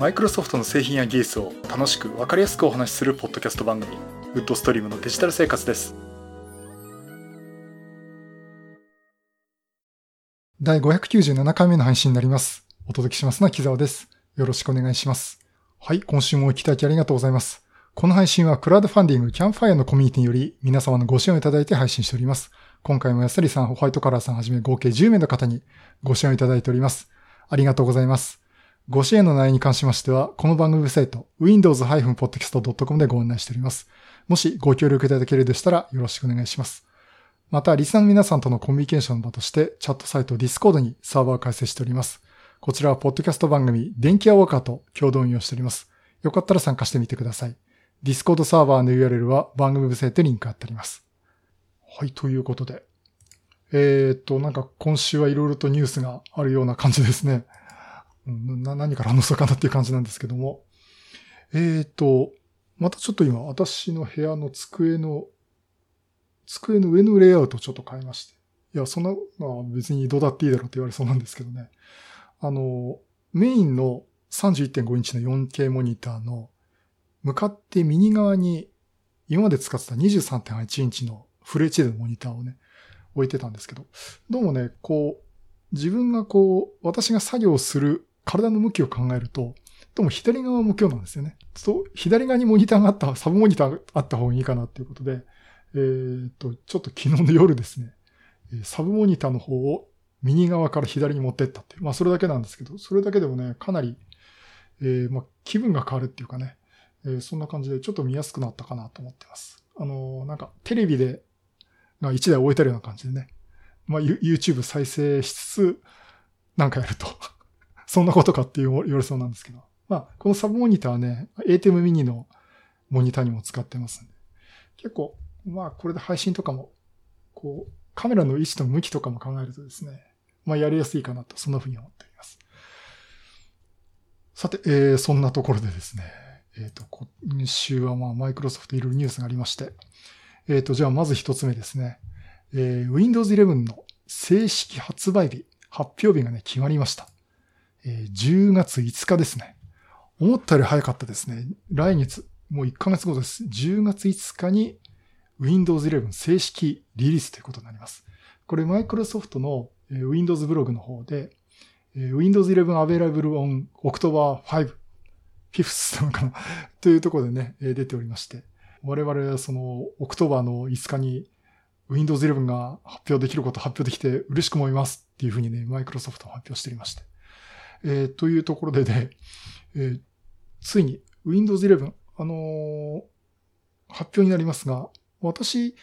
マイクロソフトの製品や技術を楽しく分かりやすくお話しするポッドキャスト番組ウッドストリームのデジタル生活です。第597回目の配信になります。お届けしますのは木沢です。よろしくお願いします。はい今週もお聞きいただきありがとうございます。この配信はクラウドファンディングキャンファイアのコミュニティにより皆様のご支援をいただいて配信しております。今回も安りさん、ホワイトカラーさんはじめ合計10名の方にご支援をいただいております。ありがとうございます。ご支援の内容に関しましては、この番組サイト、windows-podcast.com でご案内しております。もしご協力いただけるでしたらよろしくお願いします。また、リスナーの皆さんとのコミュニケーションの場として、チャットサイト Discord にサーバーを開設しております。こちらは、ポッドキャスト番組、電気アウォーカーと共同運用しております。よかったら参加してみてください。Discord サーバーの URL は番組サイトリンク貼ってあります。はい、ということで。えー、っと、なんか今週はいろいろとニュースがあるような感じですね。な何から話そうかなっていう感じなんですけども。えー、と、またちょっと今私の部屋の机の、机の上のレイアウトをちょっと変えまして。いや、そんなのは別にどうだっていいだろうって言われそうなんですけどね。あの、メインの31.5インチの 4K モニターの向かって右側に今まで使ってた23.8インチのフル HD のモニターをね、置いてたんですけど、どうもね、こう、自分がこう、私が作業する体の向きを考えると、どうも左側向きなんですよね。そう、左側にモニターがあった、サブモニターがあった方がいいかなっていうことで、えー、っと、ちょっと昨日の夜ですね、サブモニターの方を右側から左に持ってったっていう。まあそれだけなんですけど、それだけでもね、かなり、えー、まあ気分が変わるっていうかね、えー、そんな感じでちょっと見やすくなったかなと思ってます。あのー、なんかテレビでが1台置いてるような感じでね。まあ、YouTube 再生しつつ、なんかやるとそんなことかって言われそうなんですけど。まあ、このサブモニターはね、ATEM mini のモニターにも使ってますんで。結構、まあ、これで配信とかも、こう、カメラの位置と向きとかも考えるとですね、まあ、やりやすいかなと、そんなふうに思っております。さて、えー、そんなところでですね、えっ、ー、と、今週はまあ、マイクロソフトいろいろニュースがありまして、えっ、ー、と、じゃあまず一つ目ですね。えー、Windows 11の正式発売日、発表日がね、決まりました。えー、10月5日ですね。思ったより早かったですね。来月、もう1ヶ月後です。10月5日に Windows 11正式リリースということになります。これ、マイクロソフトの Windows ブログの方で、Windows 11 Available on October 5 5th なのかな？というところでね、出ておりまして、我々はその、 October の5日に Windows 11が発表できること発表できて嬉しく思いますっていうふうにね、マイクロソフト発表しておりまして。えー、というところでね、えー、ついに Windows 11、あのー、発表になりますが、私に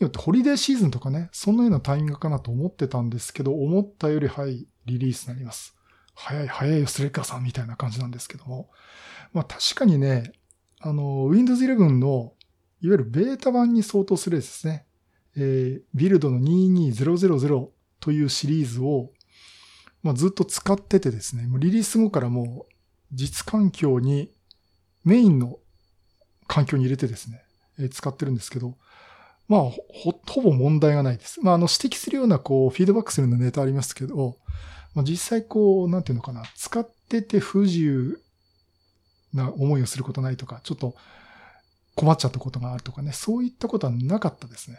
よってホリデーシーズンとかね、そんなようなタイミングかなと思ってたんですけど、思ったより早いリリースになります。早い早いよ、スレッカーさんみたいな感じなんですけども。まあ確かにね、あの、Windows 11の、いわゆるベータ版に相当するですね。えー、ビルドの22000というシリーズを、まあ、ずっと使っててですね、もうリリース後からもう実環境にメインの環境に入れてですね、え、使ってるんですけど、まあほ、ほぼ問題がないです。まあ、あの、指摘するような、こう、フィードバックするようなネタありますけど、まあ、実際こう、なんていうのかな、使ってて不自由な思いをすることないとか、ちょっと困っちゃったことがあるとかね、そういったことはなかったですね。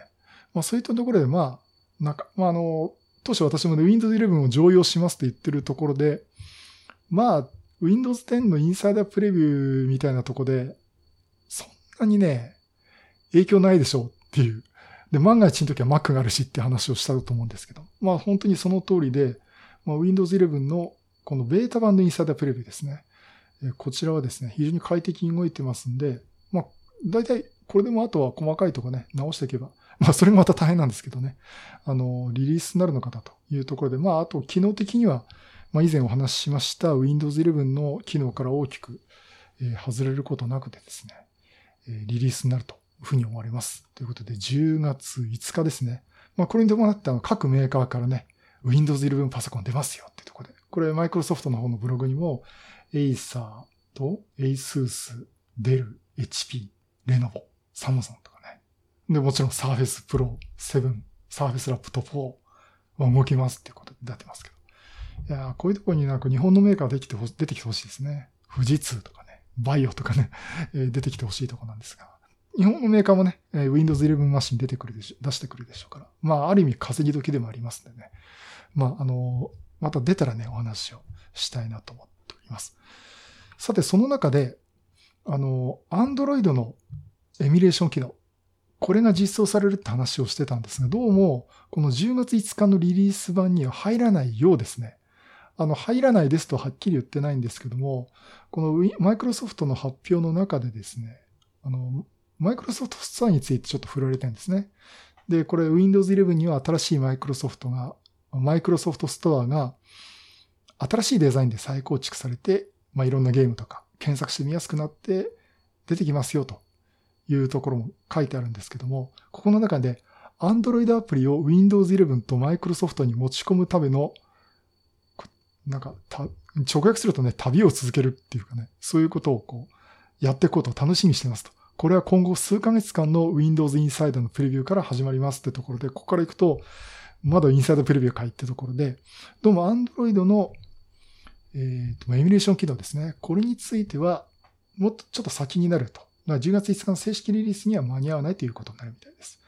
まあそういったところで、まあ、なんか、まああの、当初私もね、Windows 11を常用しますって言ってるところで、まあ、Windows 10のインサイダープレビューみたいなとこで、そんなにね、影響ないでしょうっていう。で、万が一の時は Mac があるしって話をしたと思うんですけど、まあ本当にその通りで、まあ、Windows 11のこのベータ版のインサイダープレビューですね。こちらはですね、非常に快適に動いてますんで、まあ、大体これでもあとは細かいとこね、直していけば、まあ、それもまた大変なんですけどね、あの、リリースになるのかなというところで、まあ、あと機能的には、まあ、以前お話ししました Windows 11の機能から大きく、えー、外れることなくてですね、えー、リリースになるというふうに思われます。ということで、10月5日ですね。まあ、これに伴って各メーカーからね、Windows 11パソコン出ますよっていうところで、これマイクロソフトの方のブログにも、エイサーと、エイスース、デル、HP、レノボ、サムソンとか。で、もちろんサーフェスプロ7、サーフェスラップト4は動きますっていうことで出てますけど。いやこういうところになんか日本のメーカーできてほ出てきてほしいですね。富士通とかね、バイオとかね、出てきてほしいとこなんですが、日本のメーカーもね、Windows 11マシン出てくるでしょ、出してくるでしょうから。まあ、ある意味稼ぎ時でもありますんでね。まあ、あの、また出たらね、お話をしたいなと思っております。さて、その中で、あの、Android のエミュレーション機能。これが実装されるって話をしてたんですが、どうも、この10月5日のリリース版には入らないようですね。あの、入らないですとはっきり言ってないんですけども、このマイクロソフトの発表の中でですね、あの、マイクロソフトストアについてちょっと振られてるんですね。で、これ Windows 11には新しいマイクロソフトが、マイクロソフトストアが新しいデザインで再構築されて、まあ、いろんなゲームとか検索してみやすくなって出てきますよというところも書いてあるんですけども、ここの中で Android アプリを Windows 11と Microsoft に持ち込むための、なんか、直訳するとね、旅を続けるっていうかね、そういうことをこう、やっていこうと楽しみにしてますと。これは今後数ヶ月間の Windows Insider のプレビューから始まりますってところで、ここから行くと、まだインサイドプレビュー書いてところで、どうも Android の、えーと、エミュレーション機能ですね。これについては、もっとちょっと先になると。10月5日の正式リリースには間に合わないということになるみたいです。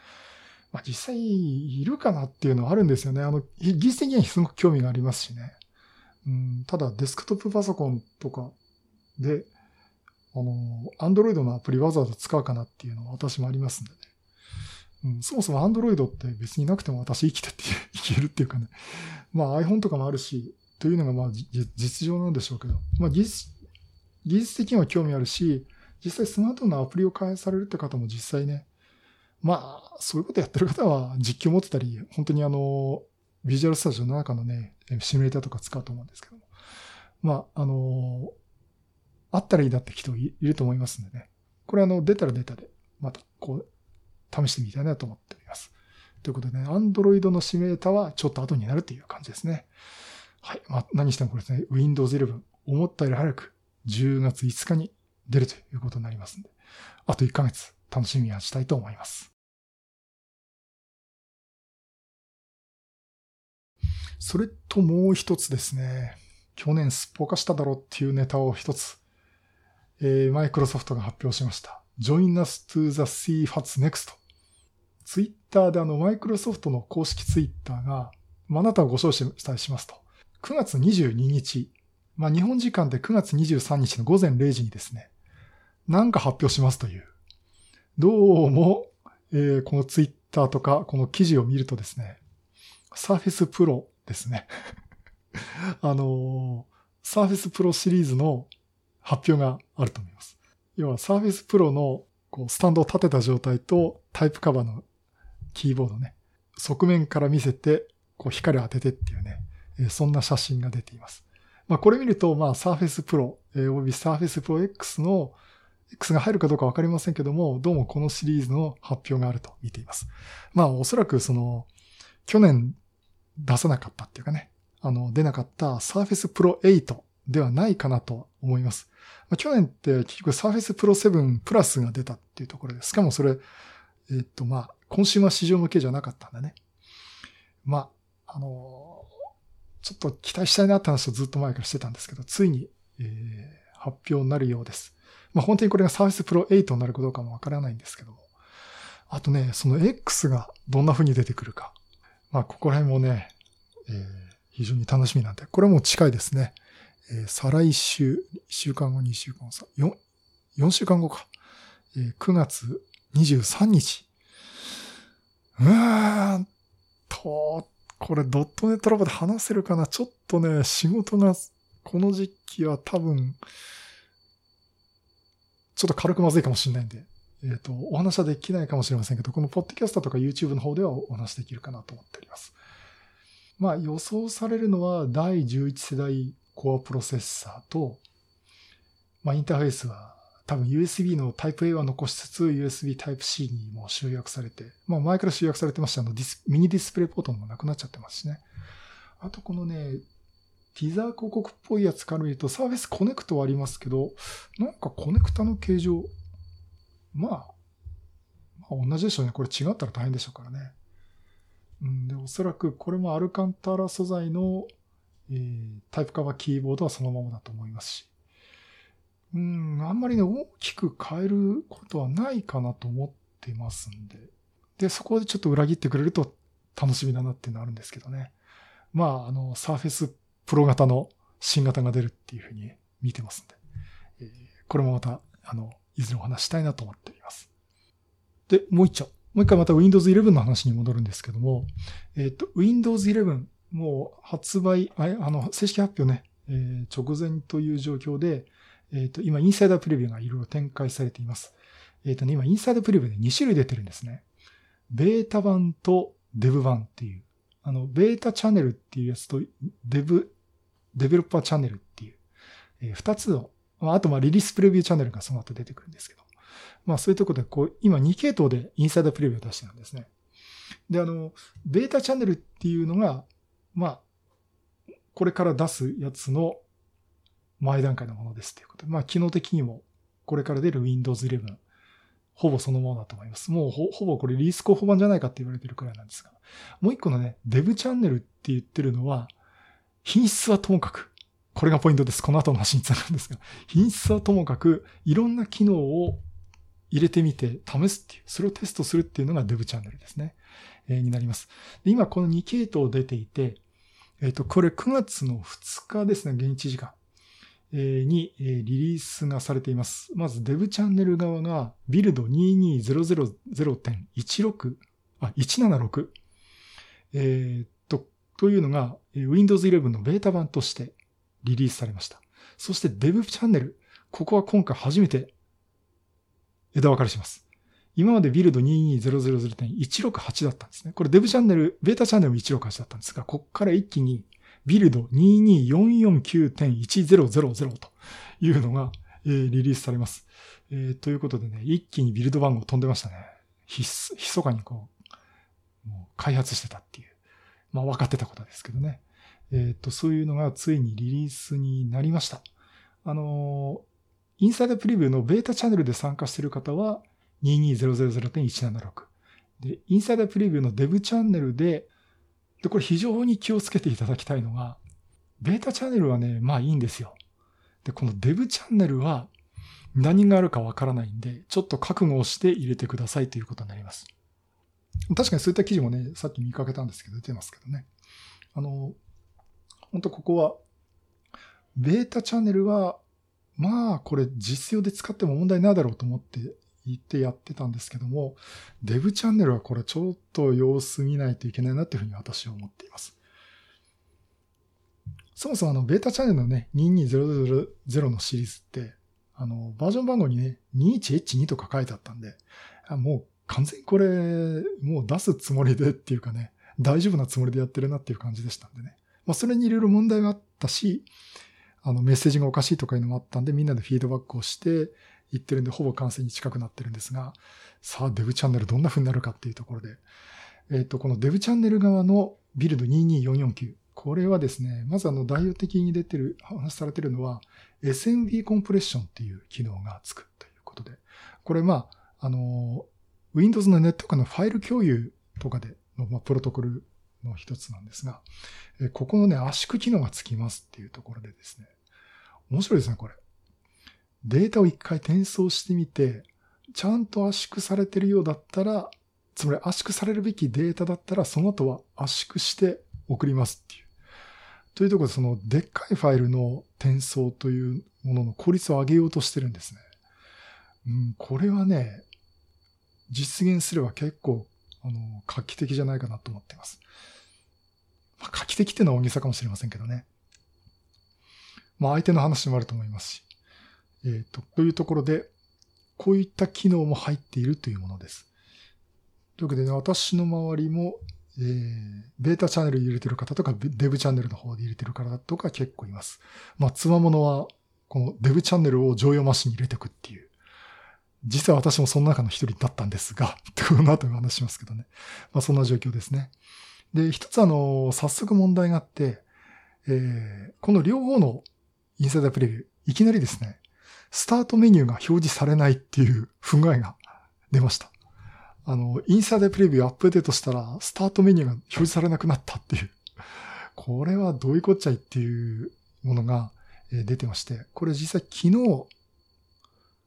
まあ、実際いるかなっていうのはあるんですよね。あの、技術的にはすごく興味がありますしね。うん、ただデスクトップパソコンとかで、あの、アンドロイドのアプリわざわざ使うかなっていうのは私もありますんでね。うん、そもそもアンドロイドって別になくても私生きてって生きるっていうかね。まあ iPhone とかもあるし、というのがまあ実情なんでしょうけど、まあ技術、技術的には興味あるし、実際スマートフォンのアプリを開発されるって方も実際ね、まあ、そういうことやってる方は 実況持ってたり、本当にあの、ビジュアルスタジオの中のね、シミュレーターとか使うと思うんですけども。まあ、あの、あったらいいなって人いると思いますんでね。これあの、出たら出たで、またこう、試してみたいなと思っております。ということでね、Android のシミュレーターはちょっと後になるという感じですね。はい。まあ、何してもこれですね、Windows 11、思ったより早く10月5日に出るということになりますんで、あと1ヶ月楽しみにしたいと思います。それともう一つですね、去年すっぽかしただろうっていうネタを一つえー、マイクロソフトが発表しました。Join us to the CFATS Next. ツイッターであの、マイクロソフトの公式ツイッターが、まあ、なたをご招待しますと。9月22日、まあ、日本時間で9月23日の午前0時にですね、なんか発表しますという。どうも、えー、このツイッターとか、この記事を見るとですね、Surface Pro ですね。あのー、Surface Pro シリーズの発表があると思います。要は Surface Pro のこうスタンドを立てた状態とタイプカバーのキーボードね、側面から見せて、こう光を当ててっていうね、えそんな写真が出ています。まあこれ見ると、まあ Surface Pro、えー、および Surface Pro X の X が入るかどうかわかりませんけども、どうもこのシリーズの発表があると見ています。まあおそらくその、去年出さなかったっていうかね、あの、出なかった Surface Pro 8ではないかなと思います。まあ、去年って結局 Surface Pro 7プラスが出たっていうところです。しかもそれ、えっとまあ、コンシューマー市場向けじゃなかったんだね。まあ、あのちょっと期待したいなって話をずっと前からしてたんですけど、ついに、えー、発表になるようです。まあ本当にこれが Surface Pro 8になるかどうかもわからないんですけども。あとね、その X がどんな風に出てくるか。まあここら辺もね、えー、非常に楽しみなんで、これも近いですね。えー、再来週、1週間後、2週間後、4、4週間後か。えー、9月23日。うーんと、これドットネットラボで話せるかな？ちょっとね、仕事が、この時期は多分、ちょっと軽くまずいかもしれないんで、えっ、ー、と、お話はできないかもしれませんけど、このポッドキャストとか YouTube の方ではお話できるかなと思っております。まあ予想されるのは第11世代コアプロセッサーと、まあ、インターフェースは多分 USB の Type A は残しつつ USB Type-C にも集約されて、まあ前から集約されてましたあのディスミニディスプレイポートもなくなっちゃってますしね。あとこのね、ティザー広告っぽいやつから見るとサーフェスコネクトはありますけど、なんかコネクタの形状、まあ、まあ同じでしょうね。これ違ったら大変でしょうからね。うん、で、おそらくこれもアルカンタラ素材のえー、タイプカバーキーボードはそのままだと思いますし、うん、あんまりね、大きく変えることはないかなと思ってますんで。で、そこでちょっと裏切ってくれると楽しみだなっていうのはあるんですけどね。まあ、あの、サーフェスプロ型の新型が出るっていうふうに見てますんで。え、これもまた、あの、いずれお話したいなと思っております。で、もう一丁。もう一回また Windows 11の話に戻るんですけども、えっ、ー、と、Windows 11、もう発売、あの、正式発表ね、えー、直前という状況で、えっ、ー、と、今、インサイダープレビューがいろいろ展開されています。えっ、とね、今、インサイダープレビューで2種類出てるんですね。ベータ版とデブ版っていう。あの、ベータチャンネルっていうやつと、デブ、デベロッパーチャンネルっていう、えー、2つの、あと、ま、リリースプレビューチャンネルがその後出てくるんですけど。まあ、そういうとこで、こう、今2系統でインサイダープレビューを出してるんですね。で、あの、ベータチャンネルっていうのが、まあ、これから出すやつの前段階のものですということ、まあ、機能的にも、これから出る Windows 11、ほぼそのものだと思います。もうほほぼこれリリース候補版じゃないかって言われてるくらいなんですが。もう一個のね、デブチャンネルって言ってるのは、品質はともかく、これがポイントです。この後の話につながるんですが、品質はともかく、いろんな機能を入れてみて試すっていう、それをテストするっていうのがデブチャンネルですね。えー、になります。で今この2系統出ていて、えっ、ー、と、これ9月の2日ですね、現地時間。にリリースがされています。まず、デブチャンネル側が、ビルド22000.16、あ、176。えー、と、いうのが、Windows 11のベータ版としてリリースされました。そして、デブチャンネル。ここは今回初めて枝分かれします。今までビルド22000.168だったんですね。これデブチャンネル、ベータチャンネルも168だったんですが、ここから一気にビルド22449.1000というのが、えー、リリースされます、えー。ということでね、一気にビルド番号飛んでましたね。ひそかにこう、もう開発してたっていう。まあ分かってたことですけどね。えっ、と、そういうのがついにリリースになりました。あのインサイダープレビューのベータチャンネルで参加している方は22000.176。で、インサイダープレビューのデブチャンネルで、で、これ非常に気をつけていただきたいのが、ベータチャンネルはね、まあいいんですよ。で、このデブチャンネルは何があるかわからないんで、ちょっと覚悟をして入れてくださいということになります。確かにそういった記事もね、さっき見かけたんですけど、出てますけどね。あの、本当ここは、ベータチャンネルはまあ、これ実用で使っても問題ないだろうと思って言ってやってたんですけども、デブチャンネルはこれちょっと様子見ないといけないなっていうふうに私は思っています。そもそもあの、ベータチャンネルのね、22000のシリーズって、あの、バージョン番号にね、21H2 とか書いてあったんで、もう完全にこれ、もう出すつもりでっていうかね、大丈夫なつもりでやってるなっていう感じでしたんでね。まあ、それにいろいろ問題があったし、あの、メッセージがおかしいとかいうのもあったんで、みんなでフィードバックをしていってるんで、ほぼ完成に近くなってるんですが、さあ、デブチャンネルどんな風になるかっていうところで、えっ、と、このデブチャンネル側のビルド22449。これはですね、まずあの、代表的に出てる、話されてるのは、SMB コンプレッションっていう機能がつくということで、これまあ、あの、Windows のネットワークのファイル共有とかでの、まあ、プロトコルの一つなんですが、えここのね、圧縮機能がつきますっていうところでですね、面白いですね、これ。データを一回転送してみて、ちゃんと圧縮されてるようだったら、つまり圧縮されるべきデータだったら、その後は圧縮して送りますっていう。というところで、そのでっかいファイルの転送というものの効率を上げようとしてるんですね。うん、これはね、実現すれば結構、あの、画期的じゃないかなと思っています。まあ、画期的っていうのは大げさかもしれませんけどね。まあ相手の話もあると思いますし。えっ、ー、と、というところで、こういった機能も入っているというものです。というわけでね、私の周りも、えー、ベータチャンネル入れてる方とか、デブチャンネルの方で入れてる方とか結構います。まあ、つわものは、このデブチャンネルを常用マシンに入れておくっていう。実は私もその中の一人だったんですが、この後話しますけどね。まあ、そんな状況ですね。で、一つあの、早速問題があって、えー、この両方のインサイダープレビュー、いきなりですね、スタートメニューが表示されないっていう 不具合が出ました。あの、インサイダープレビューアップデートしたら、スタートメニューが表示されなくなったっていう。これはどういうこっちゃいっていうものが出てまして、これ実際昨日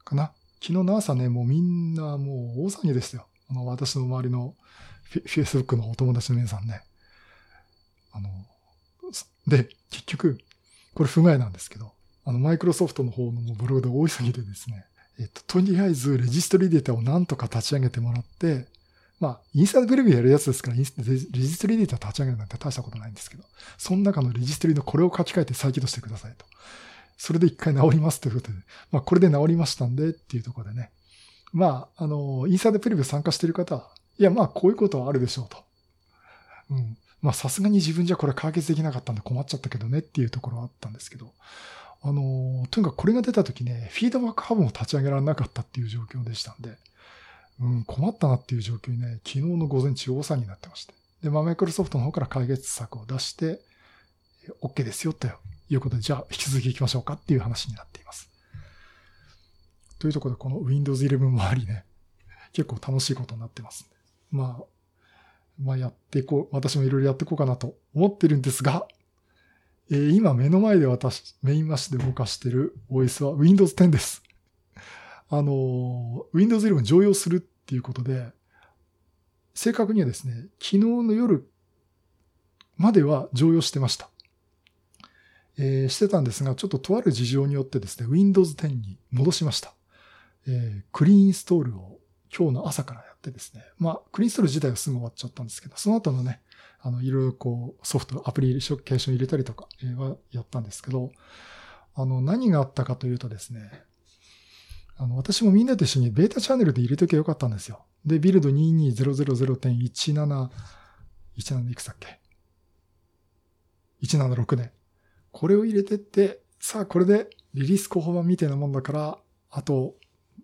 かな。昨日の朝ね、もうみんなもう大騒ぎでしたよ。あの、私の周りのフェイスブックのお友達の皆さんね。あの、で、結局、これ不具合なんですけど、あの、マイクロソフトの方のブログで大急ぎでですね、えっと、とりあえずレジストリデータをなんとか立ち上げてもらって、まあ、インスタプレビューやるやつですから、レジストリデータ立ち上げるなんて大したことないんですけど、その中のレジストリのこれを書き換えて再起動してくださいと。それで一回治りますということで、まあ、これで治りましたんでっていうところでね。まあ、あの、インサイドプレビュー参加している方は、いや、まあ、こういうことはあるでしょうと。うん。まあ、さすがに自分じゃこれ解決できなかったんで困っちゃったけどねっていうところはあったんですけど、あの、とにかくこれが出た時ね、フィードバックハブも立ち上げられなかったっていう状況でしたんで、うん、困ったなっていう状況にね、昨日の午前中大騒ぎになってまして。で、まあ、マイクロソフトの方から解決策を出して、OK ですよということで、じゃあ引き続き行きましょうかっていう話になっています。というところで、この Windows 11もありね、結構楽しいことになってます。まあ、まあやっていこう、私もいろいろやっていこうかなと思ってるんですが、えー、今目の前で私、メインマッシュで動かしてる OS は Windows 10です。あの、Windows 11常用するっていうことで、正確にはですね、昨日の夜までは常用してました。えー、してたんですが、ちょっととある事情によってですね、Windows 10に戻しました。えー、クリーンストールを今日の朝からやってですね、まあ、クリーンストール自体はすぐ終わっちゃったんですけど、その後のね、あの、いろいろこう、ソフト、アプリケーション入れたりとかはやったんですけど、あの、何があったかというとですね、あの、私もみんなと一緒にベータチャンネルで入れときゃよかったんですよ。で、ビルド22000.17、17いくつだっけ ?176 ね。これを入れてって、さあこれでリリース候補版みたいなもんだから、あと、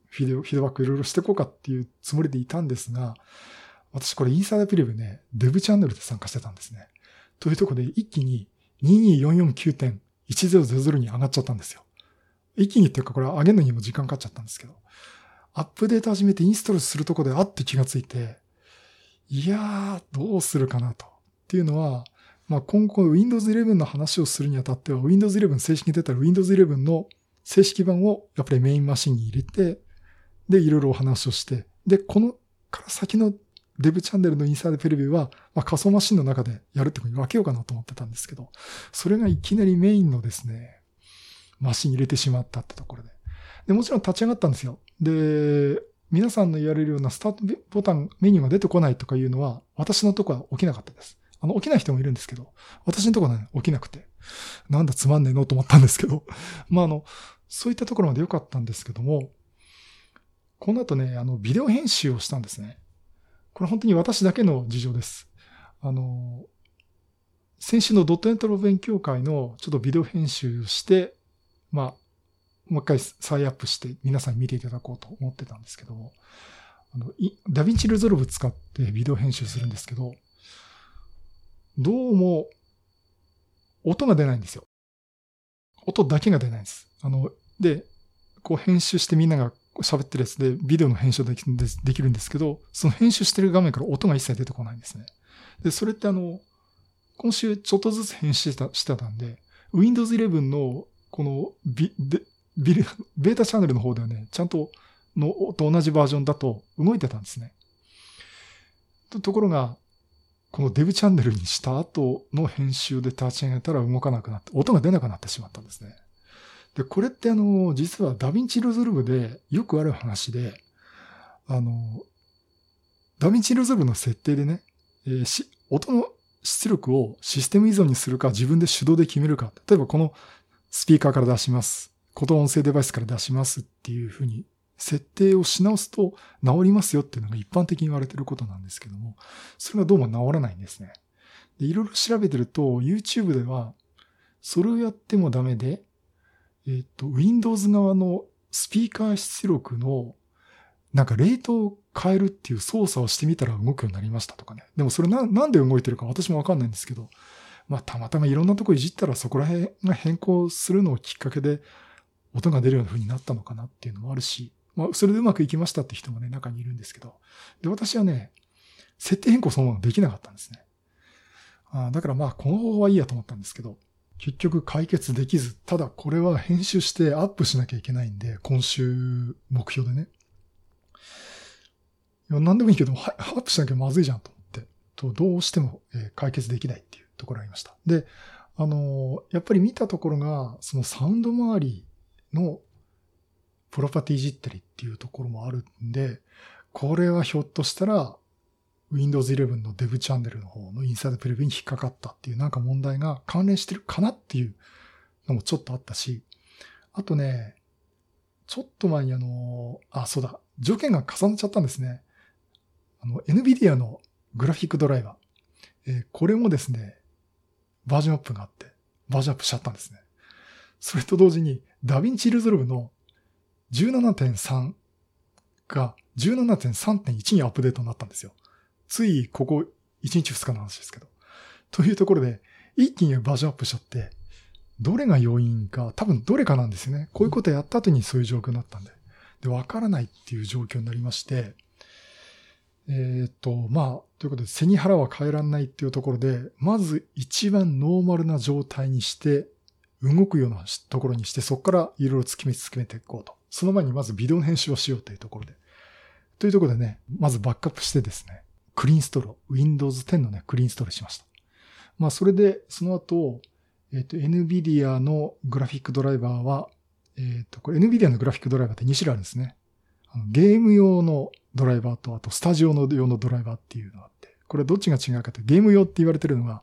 フィードィードバックいろいろしていこうかっていうつもりでいたんですが、私これインサイダープレビューね、デブチャンネルで参加してたんですね。というところで一気に22449.1000に上がっちゃったんですよ。一気にっていうかこれ上げるのにも時間かかっちゃったんですけど、アップデート始めてインストールするとこであって気がついて、いやー、どうするかなと。っていうのは、まあ、今後 Windows 11の話をするにあたっては、Windows 11正式に出たら Windows 11の正式版をやっぱりメインマシンに入れて、で、いろいろお話をして、で、このから先のデブチャンネルのインサイドプレビューは、まあ、仮想マシンの中でやるってことに分けようかなと思ってたんですけど、それがいきなりメインのですね、マシン入れてしまったってところで。で、もちろん立ち上がったんですよ。で、皆さんの言われるようなスタートボタン、メニューが出てこないとかいうのは、私のとこは起きなかったです。の、起きない人もいるんですけど、私のところはね、起きなくて、なんだつまんねえのと思ったんですけど、まあ、あの、そういったところまで良かったんですけども、この後ね、あの、ビデオ編集をしたんですね。これ本当に私だけの事情です。あの、先週のドットネットの勉強会のちょっとビデオ編集をして、まあ、もう一回再アップして皆さんに見ていただこうと思ってたんですけども、あの、ダヴィンチリゾルブ使ってビデオ編集するんですけど、どうも音が出ないんですよ。音だけが出ないんです。あの、で、こう編集してみんなが喋ってるやつでビデオの編集できできるんですけど、その編集してる画面から音が一切出てこないんですね。で、それってあの、今週ちょっとずつ編集したしてたんで、Windows 11のこのビでビル、ベータチャンネルの方ではね、ちゃんとのと同じバージョンだと動いてたんですね。ところが、このデブチャンネルにした後の編集で立ち上げたら動かなくなって、音が出なくなってしまったんですね。で、これってあの、実はダヴィンチルズルブでよくある話で、あの、ダヴィンチルズルブの設定でね、えー、し、音の出力をシステム依存にするか自分で手動で決めるか。例えばこのスピーカーから出します。こと音声デバイスから出しますっていうふうに設定をし直すと治りますよっていうのが一般的に言われてることなんですけども、それがどうも治らないんですね。で、いろいろ調べてると YouTube ではそれをやってもダメで、えっ、と、Windows 側のスピーカー出力の、なんかレートを変えるっていう操作をしてみたら動くようになりましたとかね。でもそれな、なんで動いてるか私もわかんないんですけど、まあたまたまいろんなとこいじったらそこら辺が変更するのをきっかけで音が出るような風になったのかなっていうのもあるし、まあそれでうまくいきましたって人もね、中にいるんですけど。で、私はね、設定変更そのものできなかったんですね。あだからまあこの方法はいいやと思ったんですけど、結局解決できず、ただこれは編集してアップしなきゃいけないんで、今週目標でね。いや何でもいいけど、アップしなきゃまずいじゃんと思って、とどうしても解決できないっていうところがありました。で、あの、やっぱり見たところが、そのサウンド周りのプロパティいじったりっていうところもあるんで、これはひょっとしたら Windows 11の Dev チャンネルの方のインサイドプレビューに引っかかったっていうなんか問題が関連してるかなっていうのもちょっとあったし、あとね、ちょっと前にあの、あ、そうだ、条件が重なっちゃったんですね。あの、NVIDIA のグラフィックドライバー。えー、これもですね、バージョンアップがあって、バージョンアップしちゃったんですね。それと同時に、ダヴィンチリゾルブの17.3が17.3.1にアップデートになったんですよ。ついここ1日2日の話ですけど。というところで、一気にバージョンアップしちゃって、どれが要因か、多分どれかなんですよね。こういうことやった後にそういう状況になったんで。で、わからないっていう状況になりまして、えー、っと、まあ、ということで、背に腹は変えらんないっていうところで、まず一番ノーマルな状態にして、動くようなところにして、そこからいろいろ突き詰めていこうと。その前にまずビデオの編集をしようというところで。というところでね、まずバックアップしてですね、クリーンストロール、Windows 10のね、クリーンストローしました。まあ、それで、その後、えっ、と、NVIDIA のグラフィックドライバーは、えっ、と、これ NVIDIA のグラフィックドライバーって2種類あるんですね。ゲーム用のドライバーと、あとスタジオの用のドライバーっていうのがあって、これどっちが違うかとゲーム用って言われてるのが、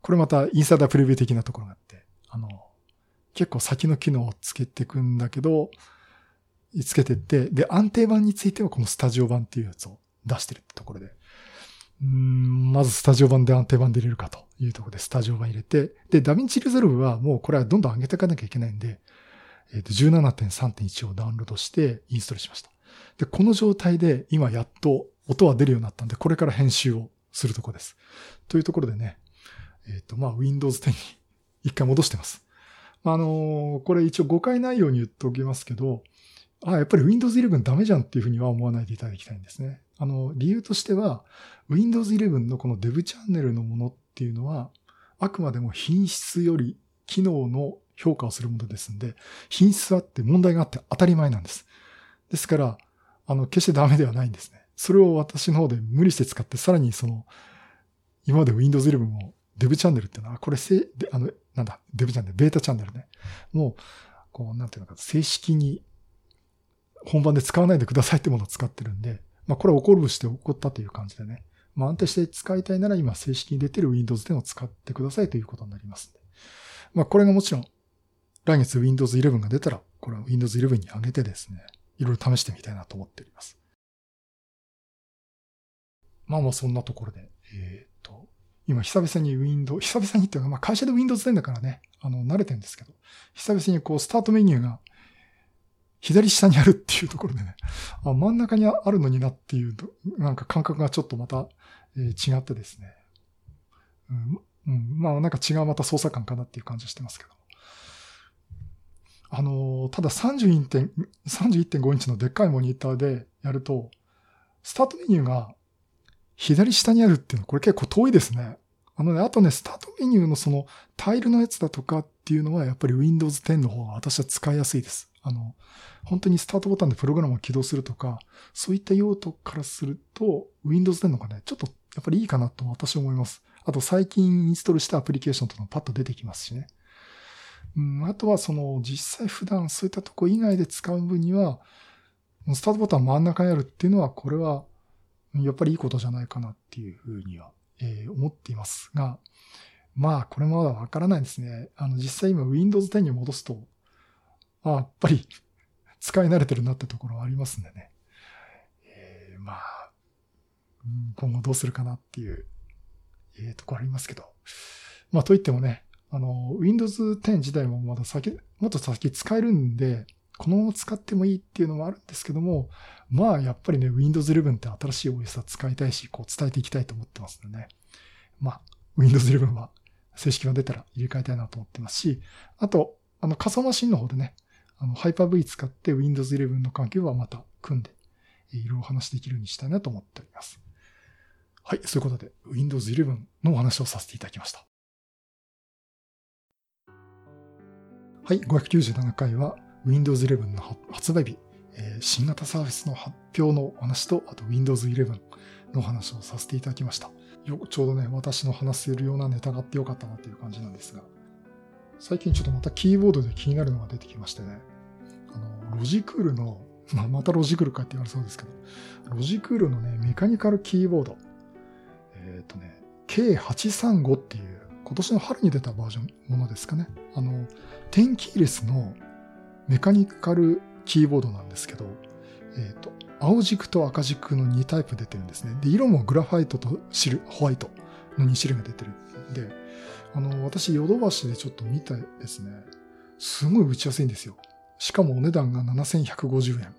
これまたインサイダープレビュー的なところがあって、あの、結構先の機能をつけていくんだけど、つけてって、で、安定版についてはこのスタジオ版っていうやつを出してるところで、うんまずスタジオ版で安定版で入れるかというところでスタジオ版入れて、で、ダヴィンチリゾルブはもうこれはどんどん上げていかなきゃいけないんで、えっ、ー、と、17.3.1をダウンロードしてインストールしました。で、この状態で今やっと音は出るようになったんで、これから編集をするとこです。というところでね、えっ、ー、と、まあ、Windows 10に一回戻してます。あのー、これ一応誤解ないように言っておきますけど、あ、やっぱり Windows 11ダメじゃんっていうふうには思わないでいただきたいんですね。あの、理由としては、Windows 11のこの Dev チャンネルのものっていうのは、あくまでも品質より機能の評価をするものですんで、品質あって問題があって当たり前なんです。ですから、あの、決してダメではないんですね。それを私の方で無理して使って、さらにその、今まで Windows 11をも Dev チャンネルっていうのは、これせ、で、あの、なんだ、Dev チャンネル、ベータチャンネルね。もう、こう、なんていうのか、正式に本番で使わないでくださいってものを使ってるんで、まあこれは起こるして起こったという感じでね。まあ安定して使いたいなら今正式に出てる Windows 10を使ってくださいということになります。まあこれがもちろん来月 Windows 11が出たら、これは Windows 11に上げてですね、いろいろ試してみたいなと思っております。まあまあそんなところで、え、今久々に Windows、久々にっていうか、まあ会社で Windows 10だからね、あの、慣れてるんですけど、久々にこうスタートメニューが左下にあるっていうところでね、あ真ん中にあるのになっていう、なんか感覚がちょっとまた、えー、違ってですね。うん、うん、まあなんか違うまた操作感かなっていう感じがしてますけど。あのー、ただ31.5インチのでっかいモニターでやると、スタートメニューが左下にあるっていうのはこれ結構遠いですね。あのね、あとね、スタートメニューのそのタイルのやつだとかっていうのはやっぱり Windows 10の方が私は使いやすいです。あの、本当にスタートボタンでプログラムを起動するとか、そういった用途からすると、Windows 10の方がね、ちょっとやっぱりいいかなと私は思います。あと最近インストールしたアプリケーションとかパッと出てきますしね。うん、あとはその実際普段そういったとこ以外で使う分には、スタートボタン真ん中にあるっていうのは、これはやっぱりいいことじゃないかなっていうふうには、えー、思っていますが、まあこれもまだわからないですね。あの実際今 Windows 10に戻すと、あやっぱり 使い慣れてるなってところはありますんでね。えー、まあ、今後どうするかなっていう、えー、ところありますけど。まあといってもね、あの、Windows 10自体もまだ先、もっと先使えるんで、このまま使ってもいいっていうのもあるんですけども、まあやっぱりね、Windows 11って新しい OS は使いたいし、こう伝えていきたいと思ってますんでね。まあ、Windows 11は正式が出たら入れ替えたいなと思ってますし、あと、あの仮想マシンの方でね、あの、Hyper-V 使って Windows 11の環境はまた組んで、いろいろお話できるようにしたいなと思っております。はい、そういうことで Windows 11のお話をさせていただきました。はい、597回は Windows 11の発売日、えー、新型サービスの発表のお話と、あと Windows 11の話をさせていただきました。よちょうどね、私の話せるようなネタがあってよかったなっていう感じなんですが、最近ちょっとまたキーボードで気になるのが出てきましてね、あの、ロジクールの、まあ、またロジクールかって言われそうですけど、ロジクールのね、メカニカルキーボード、えっ、ー、とね、K835 っていう、今年の春に出たバージョンものですかね。あの、テンキーレスのメカニカルキーボードなんですけど、えっ、ー、と、青軸と赤軸の2タイプ出てるんですね。で、色もグラファイトとシル、ホワイトの2種類が出てるんで、あの、私、ヨドバシでちょっと見たですね。すごい打ちやすいんですよ。しかもお値段が7150円。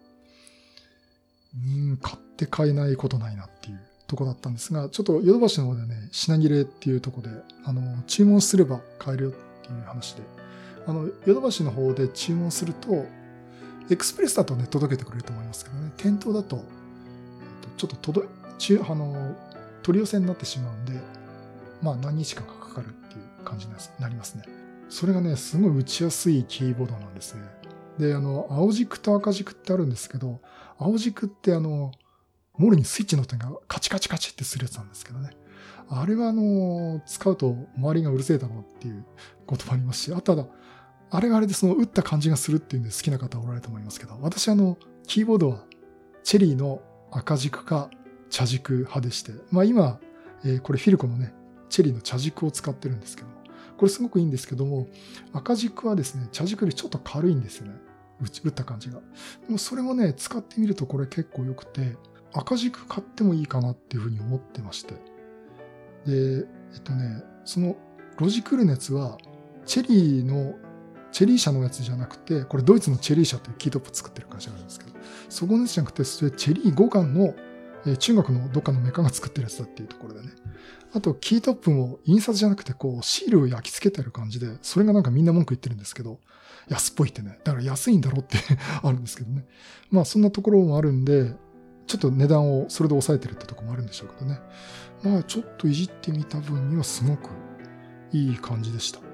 うん、買って買えないことないなっていうとこだったんですが、ちょっとヨドバシの方でね、品切れっていうとこで、あの、注文すれば買えるよっていう話で、あの、ヨドバシの方で注文すると、エクスプレスだとね、届けてくれると思いますけどね、店頭だと、ちょっと届い、あの、取り寄せになってしまうんで、まあ何日かかかるっていう感じになりますね。それがね、すごい打ちやすいキーボードなんですね。で、あの、青軸と赤軸ってあるんですけど、青軸ってあの、もろにスイッチの点がカチカチカチってするやつなんですけどね。あれはあの、使うと周りがうるせえだろうっていうこともありますし、あとは、あれがあれでその打った感じがするっていうんで好きな方おられると思いますけど、私あの、キーボードはチェリーの赤軸か茶軸派でして、まあ今、えー、これフィルコのね、チェリーの茶軸を使ってるんですけども、これすごくいいんですけども、赤軸はですね、茶軸よりちょっと軽いんですよね。打った感じが。でもそれもね、使ってみるとこれ結構良くて、赤軸買ってもいいかなっていうふうに思ってまして。で、えっとね、そのロジクル熱は、チェリーのチェリー社のやつじゃなくて、これドイツのチェリー社というキートップ作ってる会社があるんですけど、そこのやつじゃなくて、それチェリー互換の、えー、中国のどっかのメカが作ってるやつだっていうところでね。あと、キートップも印刷じゃなくて、こう、シールを焼き付けてる感じで、それがなんかみんな文句言ってるんですけど、安っぽいってね。だから安いんだろうって あるんですけどね。まあ、そんなところもあるんで、ちょっと値段をそれで抑えてるってとこもあるんでしょうけどね。まあ、ちょっといじってみた分にはすごくいい感じでした。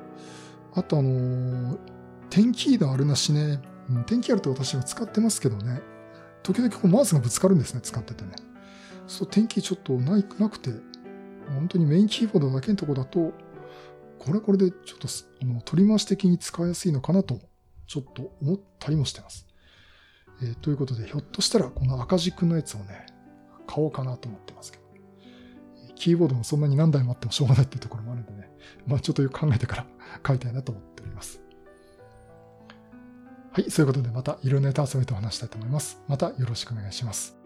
あとあのー、天気のあるなしね、うん、天気あると私は使ってますけどね、時々こうマウスがぶつかるんですね、使っててね。そう、天気ちょっとないなくて、本当にメインキーボードだけのとこだと、これはこれでちょっとあの取り回し的に使いやすいのかなと、ちょっと思ったりもしてます。えー、ということで、ひょっとしたらこの赤軸のやつをね、買おうかなと思ってますけど。キーボードもそんなに何台もあってもしょうがないっていうところもあるんでね。まあちょっとよく考えてから買いたいなと思っております。はい、そういうことでまたいろんなネタ集めと話したいと思います。またよろしくお願いします。